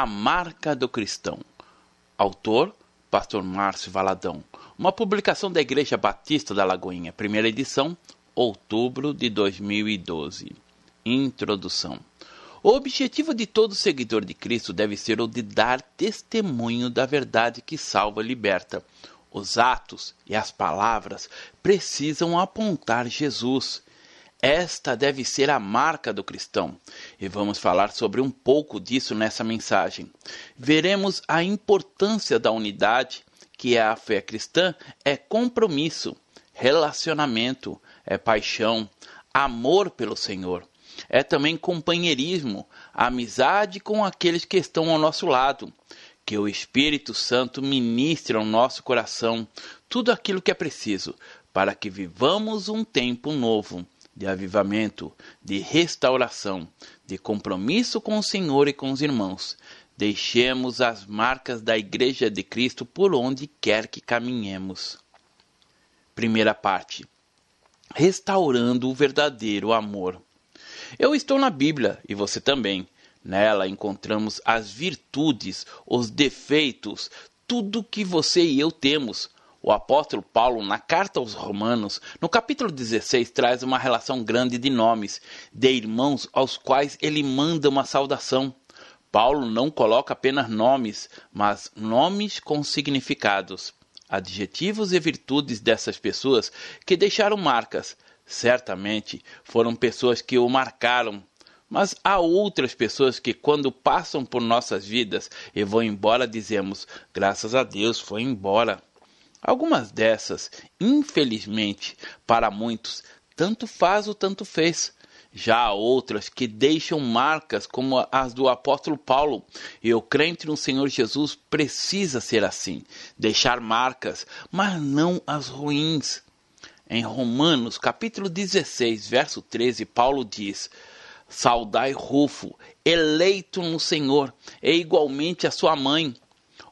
A Marca do Cristão. Autor: Pastor Márcio Valadão. Uma publicação da Igreja Batista da Lagoinha, primeira edição, outubro de 2012. Introdução. O objetivo de todo seguidor de Cristo deve ser o de dar testemunho da verdade que salva e liberta. Os atos e as palavras precisam apontar Jesus. Esta deve ser a marca do cristão, e vamos falar sobre um pouco disso nessa mensagem. Veremos a importância da unidade, que é a fé cristã é compromisso, relacionamento, é paixão, amor pelo Senhor. É também companheirismo, amizade com aqueles que estão ao nosso lado. Que o Espírito Santo ministre ao nosso coração tudo aquilo que é preciso para que vivamos um tempo novo de avivamento, de restauração, de compromisso com o Senhor e com os irmãos. Deixemos as marcas da Igreja de Cristo por onde quer que caminhemos. Primeira parte: Restaurando o verdadeiro amor. Eu estou na Bíblia e você também. Nela encontramos as virtudes, os defeitos, tudo que você e eu temos o apóstolo Paulo, na carta aos Romanos, no capítulo 16, traz uma relação grande de nomes, de irmãos aos quais ele manda uma saudação. Paulo não coloca apenas nomes, mas nomes com significados, adjetivos e virtudes dessas pessoas que deixaram marcas. Certamente foram pessoas que o marcaram, mas há outras pessoas que, quando passam por nossas vidas e vão embora, dizemos: graças a Deus, foi embora. Algumas dessas, infelizmente, para muitos, tanto faz ou tanto fez. Já há outras que deixam marcas, como as do apóstolo Paulo. E o crente no Senhor Jesus precisa ser assim, deixar marcas, mas não as ruins. Em Romanos, capítulo 16, verso 13, Paulo diz: Saudai Rufo, eleito no Senhor, e igualmente a sua mãe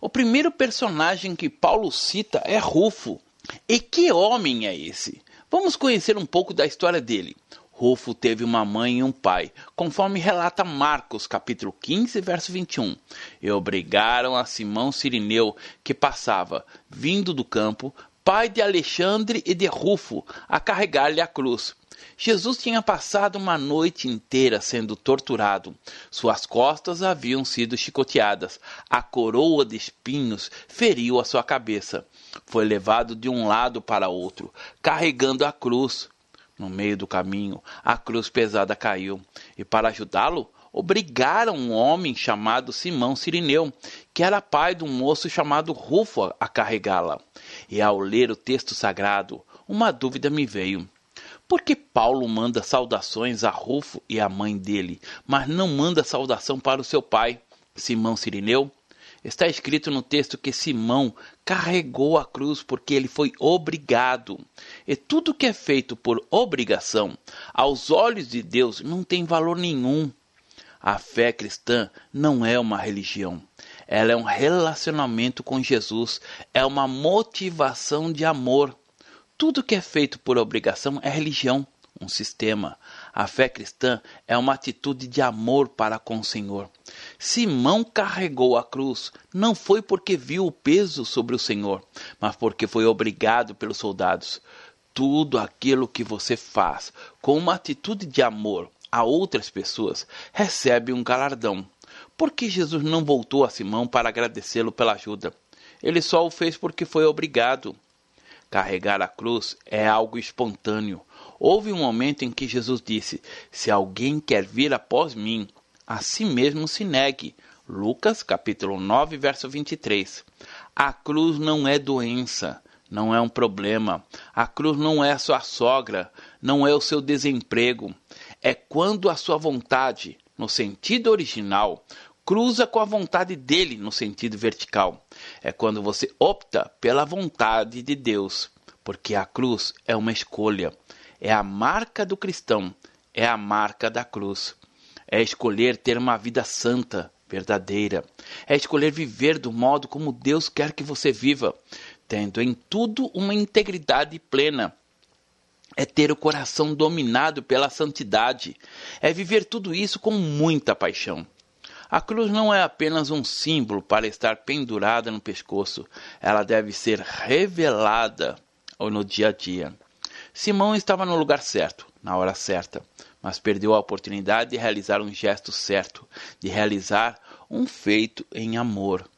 o primeiro personagem que Paulo cita é Rufo. E que homem é esse? Vamos conhecer um pouco da história dele. Rufo teve uma mãe e um pai, conforme relata Marcos, capítulo 15, verso 21. E obrigaram a Simão Sirineu, que passava, vindo do campo, pai de Alexandre e de Rufo, a carregar-lhe a cruz. Jesus tinha passado uma noite inteira sendo torturado. Suas costas haviam sido chicoteadas. A coroa de espinhos feriu a sua cabeça. Foi levado de um lado para outro, carregando a cruz. No meio do caminho, a cruz pesada caiu, e para ajudá-lo, obrigaram um homem chamado Simão Sirineu, que era pai de um moço chamado Rufo, a carregá-la. E ao ler o texto sagrado, uma dúvida me veio. Por que Paulo manda saudações a Rufo e à mãe dele, mas não manda saudação para o seu pai, Simão Sirineu? Está escrito no texto que Simão carregou a cruz porque ele foi obrigado. E tudo que é feito por obrigação, aos olhos de Deus, não tem valor nenhum. A fé cristã não é uma religião. Ela é um relacionamento com Jesus, é uma motivação de amor. Tudo que é feito por obrigação é religião, um sistema. A fé cristã é uma atitude de amor para com o Senhor. Simão carregou a cruz, não foi porque viu o peso sobre o Senhor, mas porque foi obrigado pelos soldados. Tudo aquilo que você faz com uma atitude de amor a outras pessoas recebe um galardão. Por que Jesus não voltou a Simão para agradecê-lo pela ajuda? Ele só o fez porque foi obrigado. Carregar a cruz é algo espontâneo. Houve um momento em que Jesus disse: Se alguém quer vir após mim, a si mesmo se negue. Lucas capítulo 9, verso 23. A cruz não é doença, não é um problema. A cruz não é a sua sogra, não é o seu desemprego. É quando a sua vontade, no sentido original, cruza com a vontade dele no sentido vertical. É quando você opta pela vontade de Deus, porque a cruz é uma escolha, é a marca do cristão, é a marca da cruz. É escolher ter uma vida santa, verdadeira. É escolher viver do modo como Deus quer que você viva, tendo em tudo uma integridade plena. É ter o coração dominado pela santidade. É viver tudo isso com muita paixão. A cruz não é apenas um símbolo para estar pendurada no pescoço, ela deve ser revelada no dia a dia. Simão estava no lugar certo, na hora certa, mas perdeu a oportunidade de realizar um gesto certo, de realizar um feito em amor.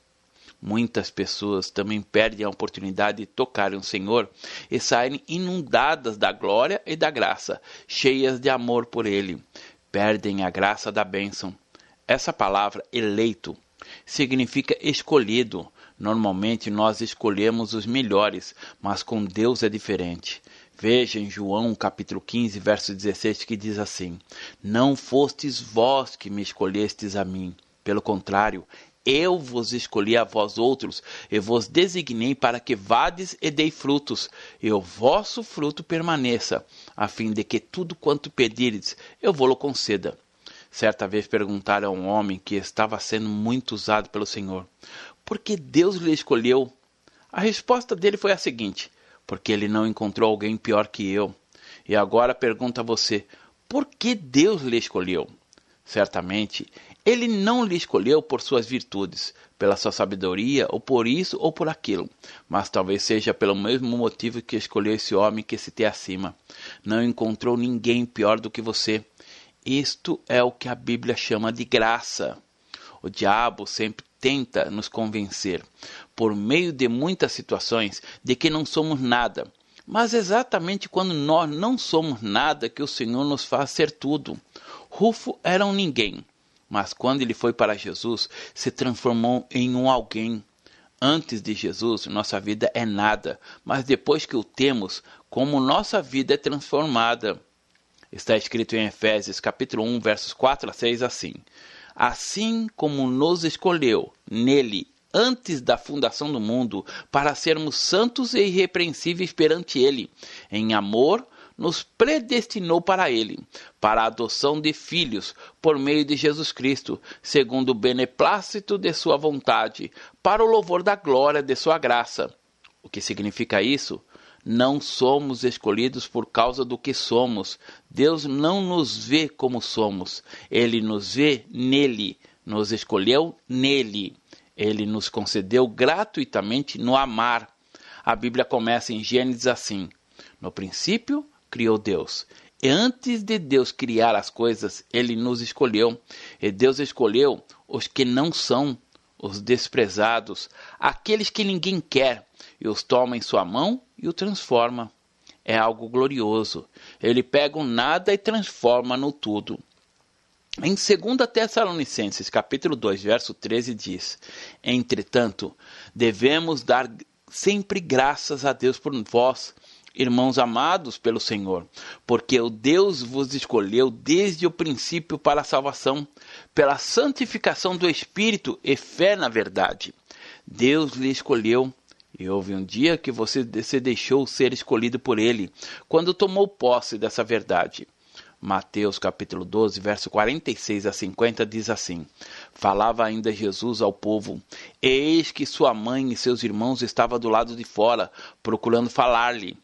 Muitas pessoas também perdem a oportunidade de tocarem o Senhor e saírem inundadas da glória e da graça, cheias de amor por Ele. Perdem a graça da bênção. Essa palavra eleito significa escolhido. Normalmente nós escolhemos os melhores, mas com Deus é diferente. Veja em João capítulo 15, verso 16, que diz assim: Não fostes vós que me escolhestes a mim. Pelo contrário, eu vos escolhi a vós outros, e vos designei para que vades e dei frutos, e o vosso fruto permaneça, a fim de que tudo quanto pedires eu vou-lo conceda. Certa vez perguntaram a um homem que estava sendo muito usado pelo Senhor: Por que Deus lhe escolheu? A resposta dele foi a seguinte: porque ele não encontrou alguém pior que eu. E agora pergunta a você: por que Deus lhe escolheu? Certamente, ele não lhe escolheu por suas virtudes, pela sua sabedoria, ou por isso ou por aquilo, mas talvez seja pelo mesmo motivo que escolheu esse homem que se tem acima. Não encontrou ninguém pior do que você. Isto é o que a Bíblia chama de graça. O diabo sempre tenta nos convencer, por meio de muitas situações, de que não somos nada. Mas exatamente quando nós não somos nada que o Senhor nos faz ser tudo. Rufo era um ninguém, mas quando ele foi para Jesus, se transformou em um alguém. Antes de Jesus, nossa vida é nada, mas depois que o temos, como nossa vida é transformada. Está escrito em Efésios capítulo 1, versos 4 a 6 assim: assim como nos escolheu nele antes da fundação do mundo, para sermos santos e irrepreensíveis perante ele. Em amor, nos predestinou para ele, para a adoção de filhos, por meio de Jesus Cristo, segundo o beneplácito de sua vontade, para o louvor da glória de sua graça. O que significa isso? Não somos escolhidos por causa do que somos. Deus não nos vê como somos. Ele nos vê nele. Nos escolheu nele. Ele nos concedeu gratuitamente no amar. A Bíblia começa em Gênesis assim: No princípio criou Deus. E antes de Deus criar as coisas, ele nos escolheu. E Deus escolheu os que não são, os desprezados, aqueles que ninguém quer, e os toma em sua mão e o transforma. É algo glorioso. Ele pega o nada e transforma no tudo. Em 2 Tessalonicenses, capítulo 2, verso 13 diz: Entretanto, devemos dar sempre graças a Deus por vós, irmãos amados pelo Senhor, porque o Deus vos escolheu desde o princípio para a salvação, pela santificação do Espírito e fé na verdade. Deus lhe escolheu e houve um dia que você se deixou ser escolhido por ele, quando tomou posse dessa verdade. Mateus capítulo 12, verso 46 a 50 diz assim: Falava ainda Jesus ao povo: Eis que sua mãe e seus irmãos estavam do lado de fora, procurando falar-lhe.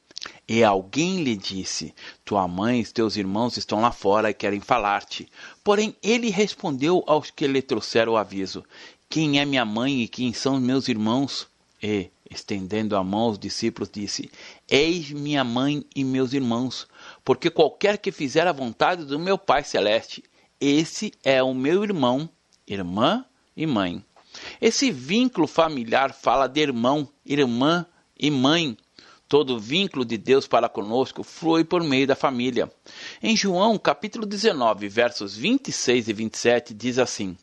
E alguém lhe disse: Tua mãe e teus irmãos estão lá fora e querem falar-te. Porém, ele respondeu aos que lhe trouxeram o aviso: Quem é minha mãe e quem são meus irmãos? E, estendendo a mão aos discípulos, disse: Eis minha mãe e meus irmãos, porque qualquer que fizer a vontade do meu Pai Celeste, esse é o meu irmão, irmã e mãe. Esse vínculo familiar fala de irmão, irmã e mãe. Todo vínculo de Deus para conosco flui por meio da família. Em João, capítulo 19, versos 26 e 27, diz assim: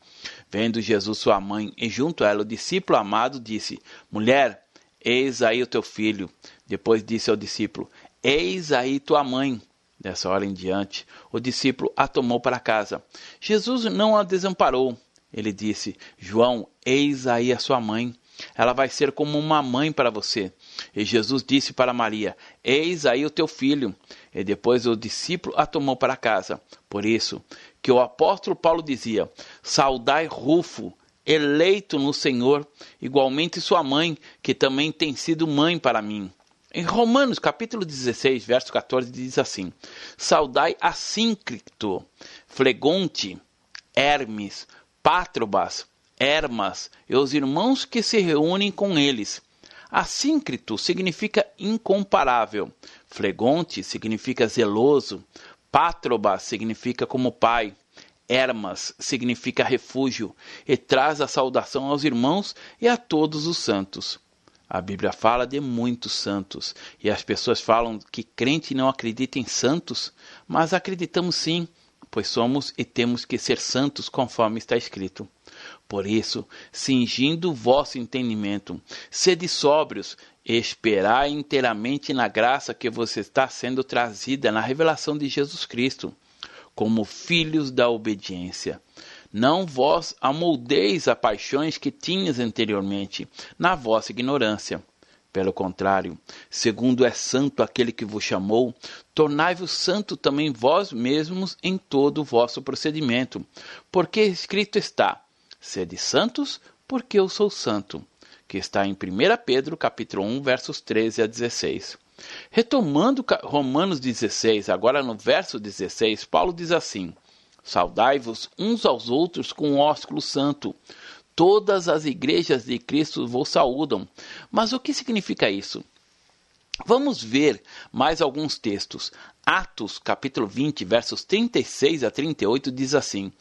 Vendo Jesus sua mãe e junto a ela o discípulo amado, disse: Mulher, eis aí o teu filho. Depois disse ao discípulo: Eis aí tua mãe. Dessa hora em diante, o discípulo a tomou para casa. Jesus não a desamparou. Ele disse: João, eis aí a sua mãe. Ela vai ser como uma mãe para você. E Jesus disse para Maria: Eis aí o teu filho. E depois o discípulo a tomou para casa. Por isso, que o apóstolo Paulo dizia: Saudai Rufo, eleito no Senhor, igualmente sua mãe, que também tem sido mãe para mim. Em Romanos capítulo 16, verso 14, diz assim: Saudai Assíncrito, Flegonte, Hermes, Pátrobas, Hermas e os irmãos que se reúnem com eles. Assíncrito significa incomparável. Flegonte significa zeloso. Pátrobas significa como pai. Hermas significa refúgio e traz a saudação aos irmãos e a todos os santos. A Bíblia fala de muitos santos e as pessoas falam que crente não acredita em santos, mas acreditamos sim, pois somos e temos que ser santos conforme está escrito. Por isso, cingindo o vosso entendimento, sede sóbrios, e esperai inteiramente na graça que vos está sendo trazida na revelação de Jesus Cristo, como filhos da obediência. Não vós amoldeis a paixões que tinhas anteriormente, na vossa ignorância. Pelo contrário, segundo é santo aquele que vos chamou, tornai-vos santo também vós mesmos em todo o vosso procedimento, porque escrito está: Sede santos, porque eu sou santo, que está em 1 Pedro, capítulo 1, versos 13 a 16. Retomando Romanos 16, agora no verso 16, Paulo diz assim: Saudai-vos uns aos outros com o ósculo santo. Todas as igrejas de Cristo vos saúdam. Mas o que significa isso? Vamos ver mais alguns textos. Atos, capítulo 20, versos 36 a 38 diz assim: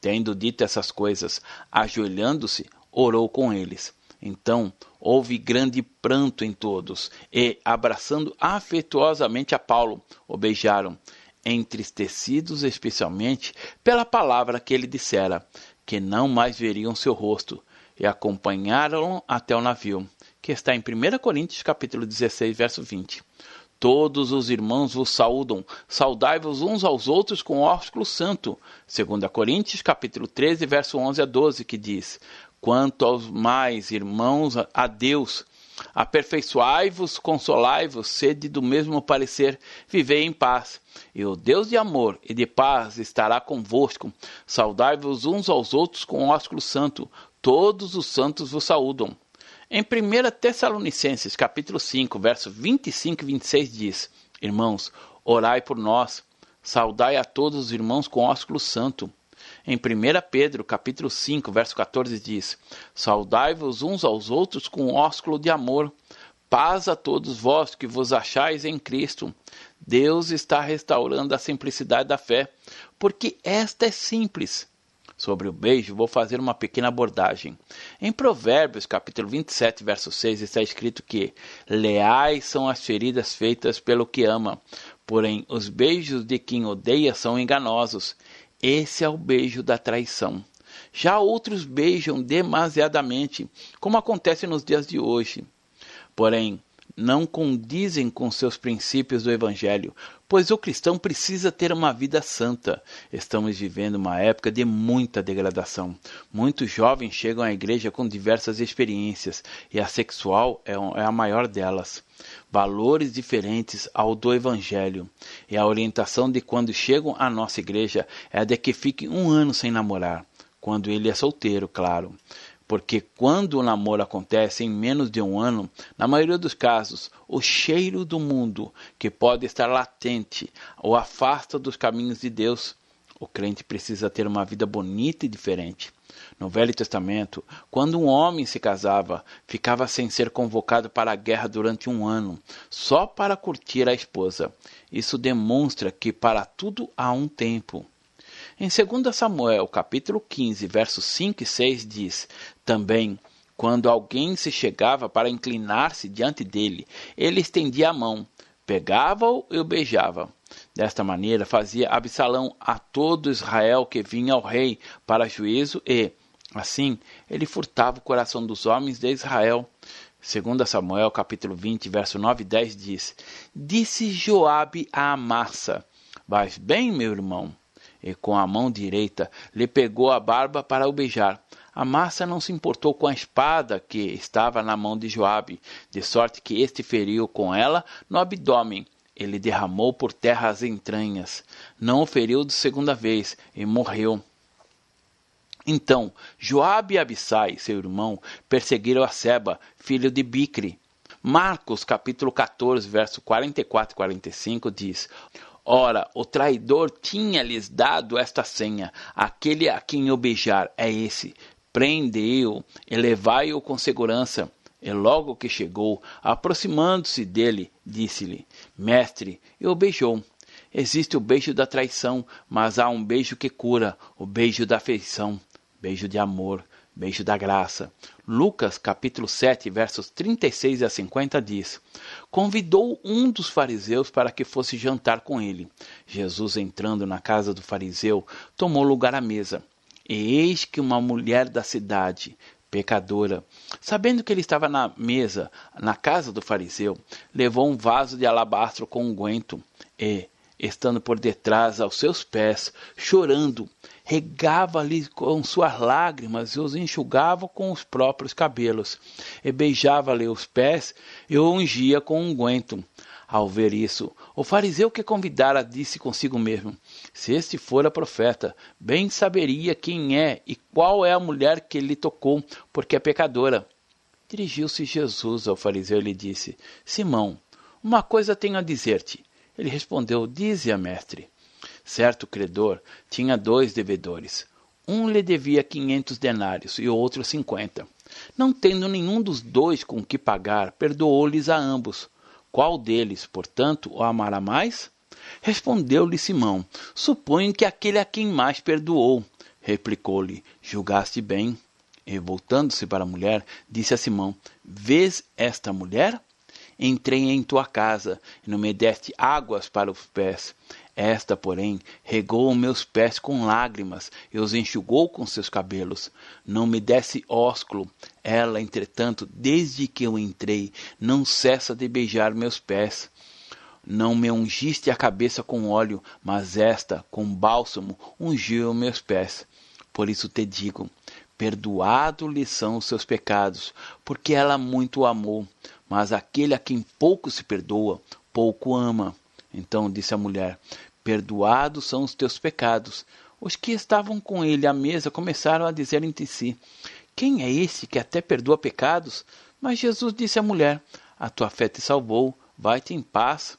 Tendo dito essas coisas, ajoelhando-se, orou com eles. Então houve grande pranto em todos, e, abraçando afetuosamente a Paulo, o beijaram, entristecidos especialmente pela palavra que ele dissera, que não mais veriam seu rosto, e acompanharam-no até o navio, que está em 1 Coríntios capítulo 16, verso 20. Todos os irmãos vos saúdam, saudai-vos uns aos outros com ósculo santo. 2 Coríntios, capítulo 13, verso 11 a 12, que diz: Quanto aos mais irmãos, a Deus, aperfeiçoai-vos, consolai-vos, sede do mesmo parecer, vivei em paz. E o Deus de amor e de paz estará convosco. Saudai-vos uns aos outros com ósculo santo. Todos os santos vos saúdam. Em 1 Tessalonicenses, capítulo 5, verso 25 e 26 diz: Irmãos, orai por nós, saudai a todos os irmãos com ósculo santo. Em 1 Pedro, capítulo 5, verso 14 diz: Saudai-vos uns aos outros com ósculo de amor. Paz a todos vós que vos achais em Cristo. Deus está restaurando a simplicidade da fé, porque esta é simples sobre o beijo, vou fazer uma pequena abordagem. Em Provérbios, capítulo 27, verso 6, está escrito que leais são as feridas feitas pelo que ama, porém os beijos de quem odeia são enganosos. Esse é o beijo da traição. Já outros beijam demasiadamente, como acontece nos dias de hoje. Porém, não condizem com seus princípios do Evangelho, pois o cristão precisa ter uma vida santa. Estamos vivendo uma época de muita degradação. Muitos jovens chegam à igreja com diversas experiências, e a sexual é, é a maior delas. Valores diferentes ao do Evangelho. E a orientação de quando chegam à nossa igreja é a de que fiquem um ano sem namorar. Quando ele é solteiro, claro porque quando o namoro acontece em menos de um ano, na maioria dos casos, o cheiro do mundo, que pode estar latente, o afasta dos caminhos de Deus. O crente precisa ter uma vida bonita e diferente. No Velho Testamento, quando um homem se casava, ficava sem ser convocado para a guerra durante um ano, só para curtir a esposa. Isso demonstra que para tudo há um tempo. Em 2 Samuel, capítulo 15, versos 5 e 6 diz: Também, quando alguém se chegava para inclinar-se diante dele, ele estendia a mão, pegava-o e o beijava. Desta maneira fazia Absalão a todo Israel que vinha ao rei para juízo e, assim, ele furtava o coração dos homens de Israel. 2 Samuel capítulo 20, verso 9 e 10 diz: Disse Joabe a Amassa: Vais bem, meu irmão? E com a mão direita lhe pegou a barba para o beijar. A massa não se importou com a espada que estava na mão de Joabe, de sorte que este feriu com ela no abdômen. Ele derramou por terra as entranhas. Não o feriu de segunda vez e morreu. Então, Joabe e Abissai, seu irmão, perseguiram a Seba, filho de Bicre. Marcos, capítulo 14, verso 44 e 45 diz: Ora, o traidor tinha-lhes dado esta senha: aquele a quem beijar é esse. Prende-o e levai-o com segurança. E logo que chegou, aproximando-se dele, disse-lhe: Mestre, e o beijou. Existe o beijo da traição, mas há um beijo que cura, o beijo da afeição, beijo de amor, beijo da graça. Lucas capítulo 7, versos 36 a 50 diz: Convidou um dos fariseus para que fosse jantar com ele. Jesus, entrando na casa do fariseu, tomou lugar à mesa. E eis que uma mulher da cidade, pecadora, sabendo que ele estava na mesa, na casa do fariseu, levou um vaso de alabastro com unguento e, estando por detrás aos seus pés, chorando, regava-lhe com suas lágrimas e os enxugava com os próprios cabelos, e beijava-lhe os pés e o ungia com unguento. Ao ver isso, o fariseu que convidara disse consigo mesmo: Se este fora profeta, bem saberia quem é e qual é a mulher que lhe tocou, porque é pecadora. Dirigiu-se Jesus ao fariseu e lhe disse: Simão, uma coisa tenho a dizer-te. Ele respondeu: Dize-a, mestre. Certo credor tinha dois devedores. Um lhe devia quinhentos denários e outro cinquenta. Não tendo nenhum dos dois com que pagar, perdoou-lhes a ambos. Qual deles, portanto, o amará mais? Respondeu-lhe Simão: Suponho que aquele a quem mais perdoou. Replicou-lhe: Julgaste bem. E voltando-se para a mulher, disse a Simão: Vês esta mulher? Entrei em tua casa e não me deste águas para os pés. Esta, porém, regou meus pés com lágrimas e os enxugou com seus cabelos. Não me desse ósculo. Ela, entretanto, desde que eu entrei, não cessa de beijar meus pés. Não me ungiste a cabeça com óleo, mas esta, com bálsamo, ungiu meus pés. Por isso te digo: perdoado lhe são os seus pecados, porque ela muito amou. Mas aquele a quem pouco se perdoa, pouco ama. Então disse a mulher: Perdoados são os teus pecados. Os que estavam com ele à mesa começaram a dizer entre si: Quem é esse que até perdoa pecados? Mas Jesus disse à mulher: A tua fé te salvou, vai-te em paz.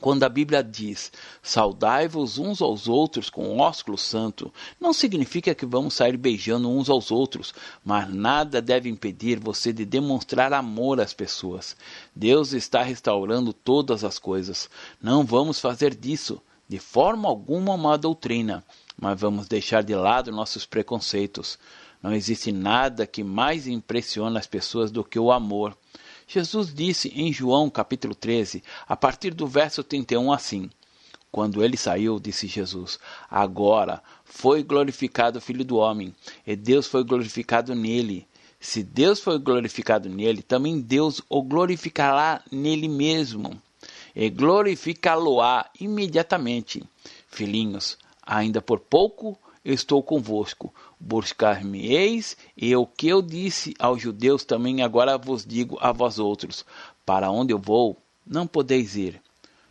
Quando a Bíblia diz saudai-vos uns aos outros com ósculo santo, não significa que vamos sair beijando uns aos outros, mas nada deve impedir você de demonstrar amor às pessoas. Deus está restaurando todas as coisas. Não vamos fazer disso, de forma alguma, uma doutrina, mas vamos deixar de lado nossos preconceitos. Não existe nada que mais impressione as pessoas do que o amor. Jesus disse em João capítulo 13, a partir do verso 31 assim: Quando ele saiu, disse Jesus: Agora foi glorificado o Filho do Homem, e Deus foi glorificado nele. Se Deus foi glorificado nele, também Deus o glorificará nele mesmo, e glorificá-lo-á imediatamente. Filhinhos, ainda por pouco estou convosco. Buscar-me-eis, e o que eu disse aos judeus também agora vos digo a vós outros: para onde eu vou, não podeis ir.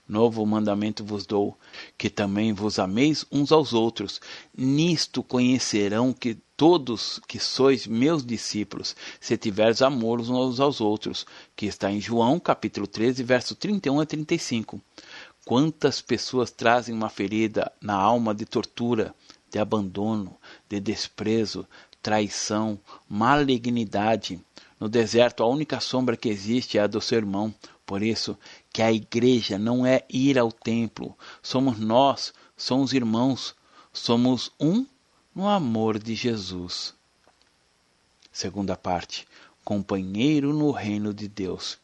Novo mandamento vos dou, que também vos ameis uns aos outros. Nisto conhecerão que todos que sois meus discípulos, se tiveres amor uns aos outros, que está em João capítulo 13, verso 31 a 35. Quantas pessoas trazem uma ferida na alma de tortura, de abandono, de desprezo, traição, malignidade. No deserto, a única sombra que existe é a do seu irmão. Por isso, que a igreja não é ir ao templo. Somos nós, somos irmãos, somos um no amor de Jesus. Segunda parte: companheiro no reino de Deus.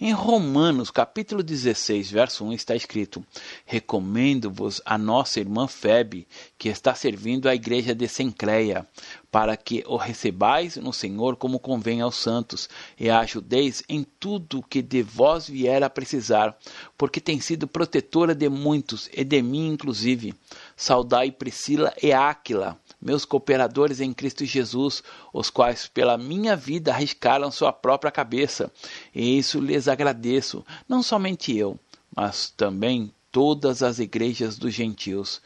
Em Romanos, capítulo 16, verso 1 está escrito: Recomendo-vos a nossa irmã Febe, que está servindo à igreja de Sencreia, para que o recebais no Senhor como convém aos santos, e a ajudeis em tudo que de vós vier a precisar, porque tem sido protetora de muitos, e de mim inclusive. Saudai Priscila e Áquila, meus cooperadores em Cristo Jesus, os quais pela minha vida arriscaram sua própria cabeça, e isso lhes agradeço, não somente eu, mas também todas as igrejas dos gentios.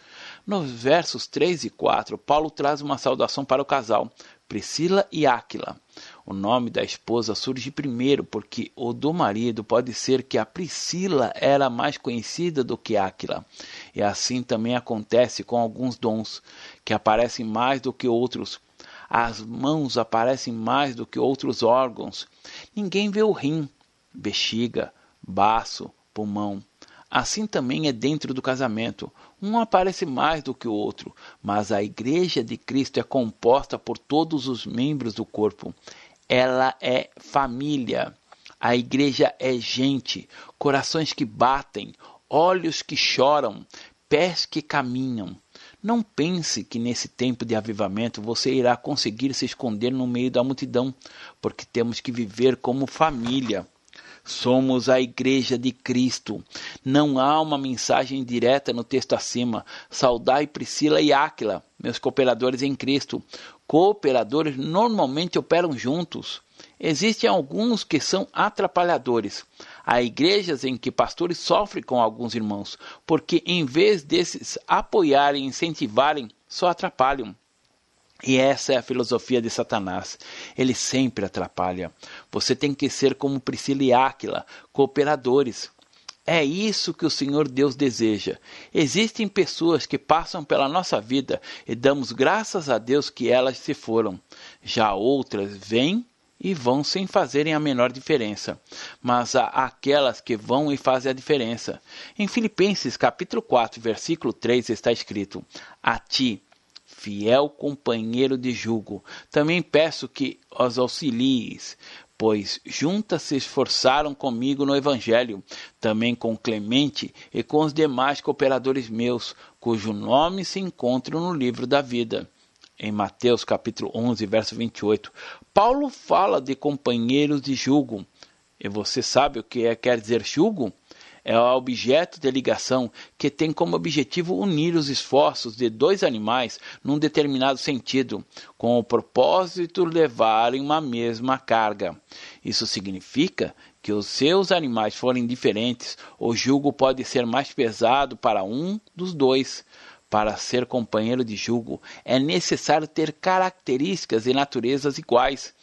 Nos versos 3 e 4, Paulo traz uma saudação para o casal, Priscila e Áquila. O nome da esposa surge primeiro porque o do marido pode ser que a Priscila era mais conhecida do que Áquila. E assim também acontece com alguns dons, que aparecem mais do que outros. As mãos aparecem mais do que outros órgãos. Ninguém vê o rim, bexiga, baço, pulmão. Assim também é dentro do casamento. Um aparece mais do que o outro, mas a Igreja de Cristo é composta por todos os membros do corpo. Ela é família. A igreja é gente, corações que batem, olhos que choram, pés que caminham. Não pense que nesse tempo de avivamento você irá conseguir se esconder no meio da multidão, porque temos que viver como família. Somos a igreja de Cristo. Não há uma mensagem direta no texto acima. Saudai Priscila e Áquila, meus cooperadores em Cristo. Cooperadores normalmente operam juntos. Existem alguns que são atrapalhadores. Há igrejas em que pastores sofrem com alguns irmãos, porque em vez desses apoiarem e incentivarem, só atrapalham. E essa é a filosofia de Satanás. Ele sempre atrapalha. Você tem que ser como Priscila e Áquila, cooperadores. É isso que o Senhor Deus deseja. Existem pessoas que passam pela nossa vida e damos graças a Deus que elas se foram. Já outras vêm e vão sem fazerem a menor diferença. Mas há aquelas que vão e fazem a diferença. Em Filipenses capítulo 4, versículo 3 está escrito: A ti, fiel companheiro de jugo. Também peço que os auxilies, pois juntas se esforçaram comigo no Evangelho, também com Clemente e com os demais cooperadores meus, cujo nome se encontra no livro da vida. Em Mateus capítulo 11, verso 28, Paulo fala de companheiros de jugo. E você sabe o que é, quer dizer jugo? é o objeto de ligação que tem como objetivo unir os esforços de dois animais num determinado sentido, com o propósito de levarem uma mesma carga. Isso significa que os seus animais forem diferentes, o jugo pode ser mais pesado para um dos dois. Para ser companheiro de jugo, é necessário ter características e naturezas iguais.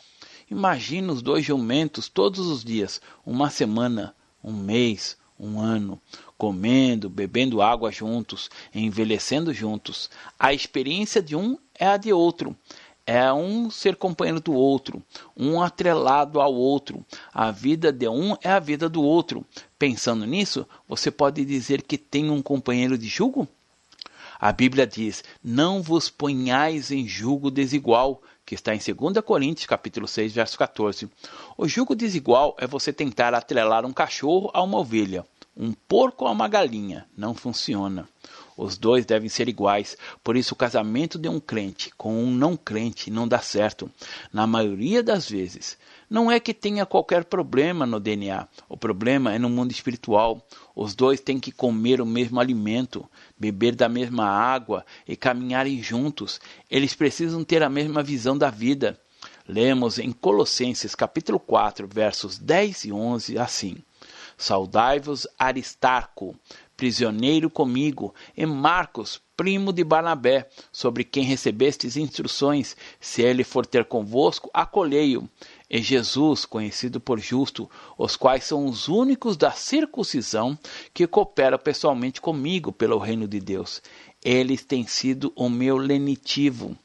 Imagine os dois jumentos todos os dias, uma semana, um mês, um ano, comendo, bebendo água juntos, envelhecendo juntos. A experiência de um é a de outro. É um ser companheiro do outro, um atrelado ao outro. A vida de um é a vida do outro. Pensando nisso, você pode dizer que tem um companheiro de jugo? A Bíblia diz: Não vos ponhais em jugo desigual, que está em 2 Coríntios, capítulo 6, verso 14. O jugo desigual é você tentar atrelar um cachorro a uma ovelha, um porco a uma galinha. Não funciona. Os dois devem ser iguais, por isso o casamento de um crente com um não crente não dá certo, na maioria das vezes. Não é que tenha qualquer problema no DNA, o problema é no mundo espiritual. Os dois têm que comer o mesmo alimento, beber da mesma água e caminharem juntos. Eles precisam ter a mesma visão da vida. Lemos em Colossenses capítulo 4, versos 10 e 11 assim: Saudai-vos Aristarco, prisioneiro comigo, e Marcos, primo de Barnabé, sobre quem recebestes instruções, se ele for ter convosco, acolhei-o. E Jesus, conhecido por justo, os quais são os únicos da circuncisão que cooperam pessoalmente comigo pelo reino de Deus. Eles têm sido o meu lenitivo.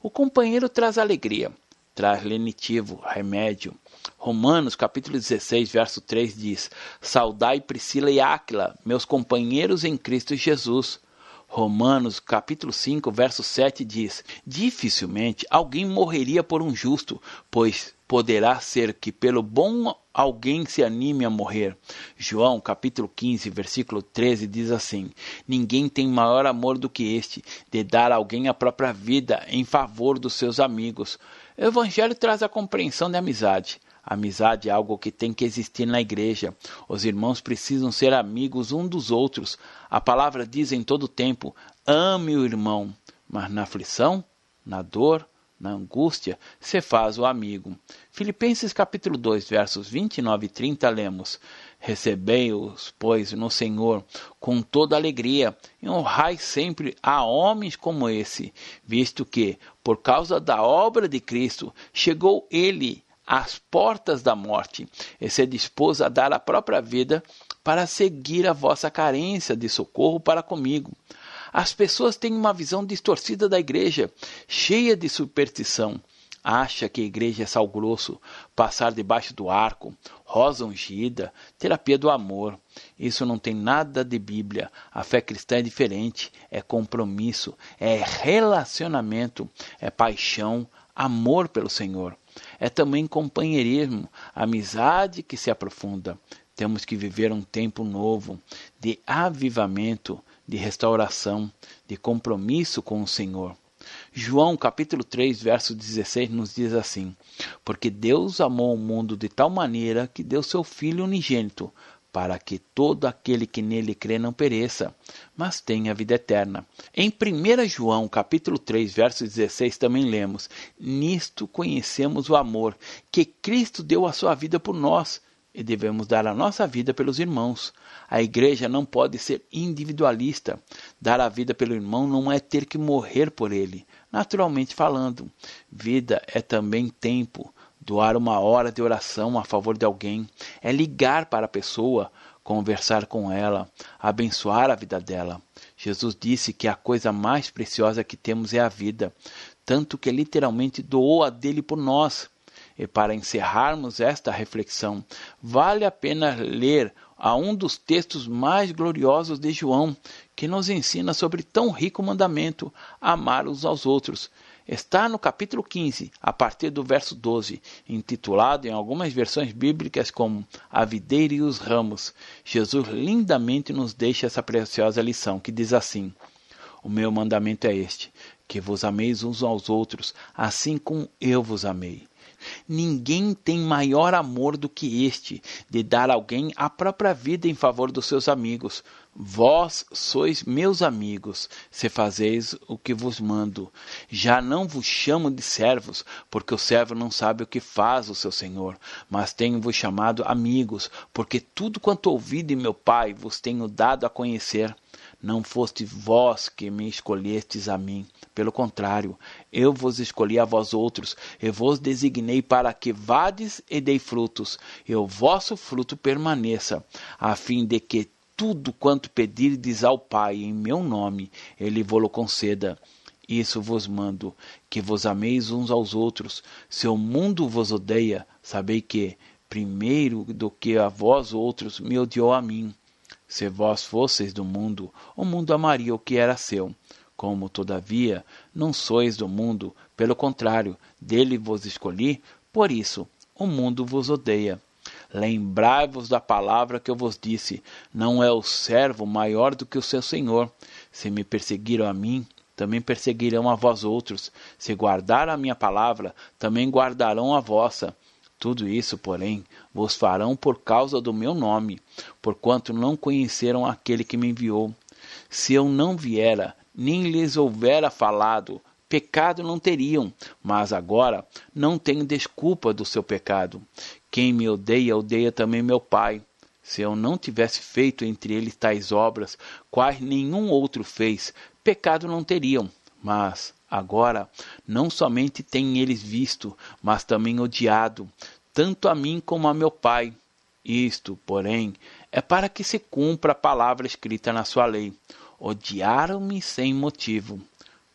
O companheiro traz alegria, traz lenitivo, remédio. Romanos capítulo 16, verso 3 diz: Saudai Priscila e Áquila, meus companheiros em Cristo Jesus. Romanos capítulo 5, verso 7 diz: Dificilmente alguém morreria por um justo, pois poderá ser que pelo bom alguém se anime a morrer. João capítulo 15, versículo 13 diz assim: Ninguém tem maior amor do que este, de dar a alguém a própria vida em favor dos seus amigos. O evangelho traz a compreensão da amizade. Amizade é algo que tem que existir na igreja. Os irmãos precisam ser amigos um dos outros. A palavra diz em todo tempo: ame o irmão. Mas na aflição, na dor, na angústia, se faz o amigo. Filipenses capítulo 2, versos 29 e 30 lemos: Recebei-os, pois, no Senhor com toda alegria, e honrai sempre a homens como esse, visto que, por causa da obra de Cristo, chegou ele às portas da morte e se dispôs a dar a própria vida para seguir a vossa carência de socorro para comigo. As pessoas têm uma visão distorcida da igreja, cheia de superstição. Acha que a igreja é sal grosso, passar debaixo do arco, rosa ungida, terapia do amor. Isso não tem nada de Bíblia. A fé cristã é diferente, é compromisso, é relacionamento, é paixão, amor pelo Senhor. É também companheirismo, amizade que se aprofunda. Temos que viver um tempo novo de avivamento, de restauração, de compromisso com o Senhor. João capítulo 3, verso 16 nos diz assim: Porque Deus amou o mundo de tal maneira que deu seu Filho unigênito, para que todo aquele que nele crê não pereça, mas tenha vida eterna. Em 1 João, capítulo 3, verso 16, também lemos: Nisto conhecemos o amor, que Cristo deu a sua vida por nós, e devemos dar a nossa vida pelos irmãos. A igreja não pode ser individualista. Dar a vida pelo irmão não é ter que morrer por ele, naturalmente falando. Vida é também tempo, Doar uma hora de oração a favor de alguém é ligar para a pessoa, conversar com ela, abençoar a vida dela. Jesus disse que a coisa mais preciosa que temos é a vida, tanto que literalmente doou a dele por nós. E para encerrarmos esta reflexão, vale a pena ler a um dos textos mais gloriosos de João, que nos ensina sobre tão rico mandamento, amar uns aos outros está no capítulo 15, a partir do verso 12, intitulado em algumas versões bíblicas como A Videira e os Ramos. Jesus lindamente nos deixa essa preciosa lição que diz assim: O meu mandamento é este, que vos ameis uns aos outros, assim como eu vos amei. Ninguém tem maior amor do que este, de dar alguém a própria vida em favor dos seus amigos. Vós sois meus amigos, se fazeis o que vos mando. Já não vos chamo de servos, porque o servo não sabe o que faz o seu senhor, mas tenho-vos chamado amigos, porque tudo quanto ouvi de meu Pai vos tenho dado a conhecer. Não foste vós que me escolhestes a mim, pelo contrário, eu vos escolhi a vós outros, e vos designei para que vades e dei frutos, e o vosso fruto permaneça, a fim de que tudo quanto pedirdes ao Pai em meu nome, ele vos conceda. Isso vos mando, que vos ameis uns aos outros. Se o mundo vos odeia, sabei que, primeiro do que a vós outros, me odiou a mim. Se vós fosseis do mundo, o mundo amaria o que era seu. Como, todavia, não sois do mundo, pelo contrário, dele vos escolhi, por isso o mundo vos odeia. Lembrai-vos da palavra que eu vos disse: não é o servo maior do que o seu senhor. Se me perseguiram a mim, também perseguirão a vós outros. Se guardaram a minha palavra, também guardarão a vossa. Tudo isso, porém, vos farão por causa do meu nome, porquanto não conheceram aquele que me enviou. Se eu não viera, nem lhes houvera falado, pecado não teriam, mas agora não tenho desculpa do seu pecado. Quem me odeia, odeia também meu Pai. Se eu não tivesse feito entre eles tais obras, quais nenhum outro fez, pecado não teriam. Mas agora não somente têm eles visto, mas também odiado, tanto a mim como a meu Pai. Isto, porém, é para que se cumpra a palavra escrita na sua lei. Odiaram-me sem motivo.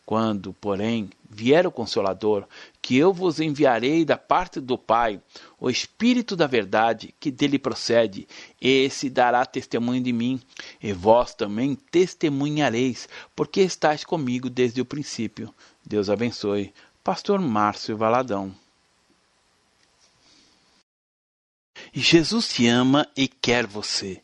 Quando, porém, vier o Consolador, que eu vos enviarei da parte do Pai, o Espírito da Verdade, que dele procede, esse dará testemunho de mim, e vós também testemunhareis, porque estáis comigo desde o princípio. Deus abençoe. Pastor Márcio Valadão. Jesus te ama e quer você.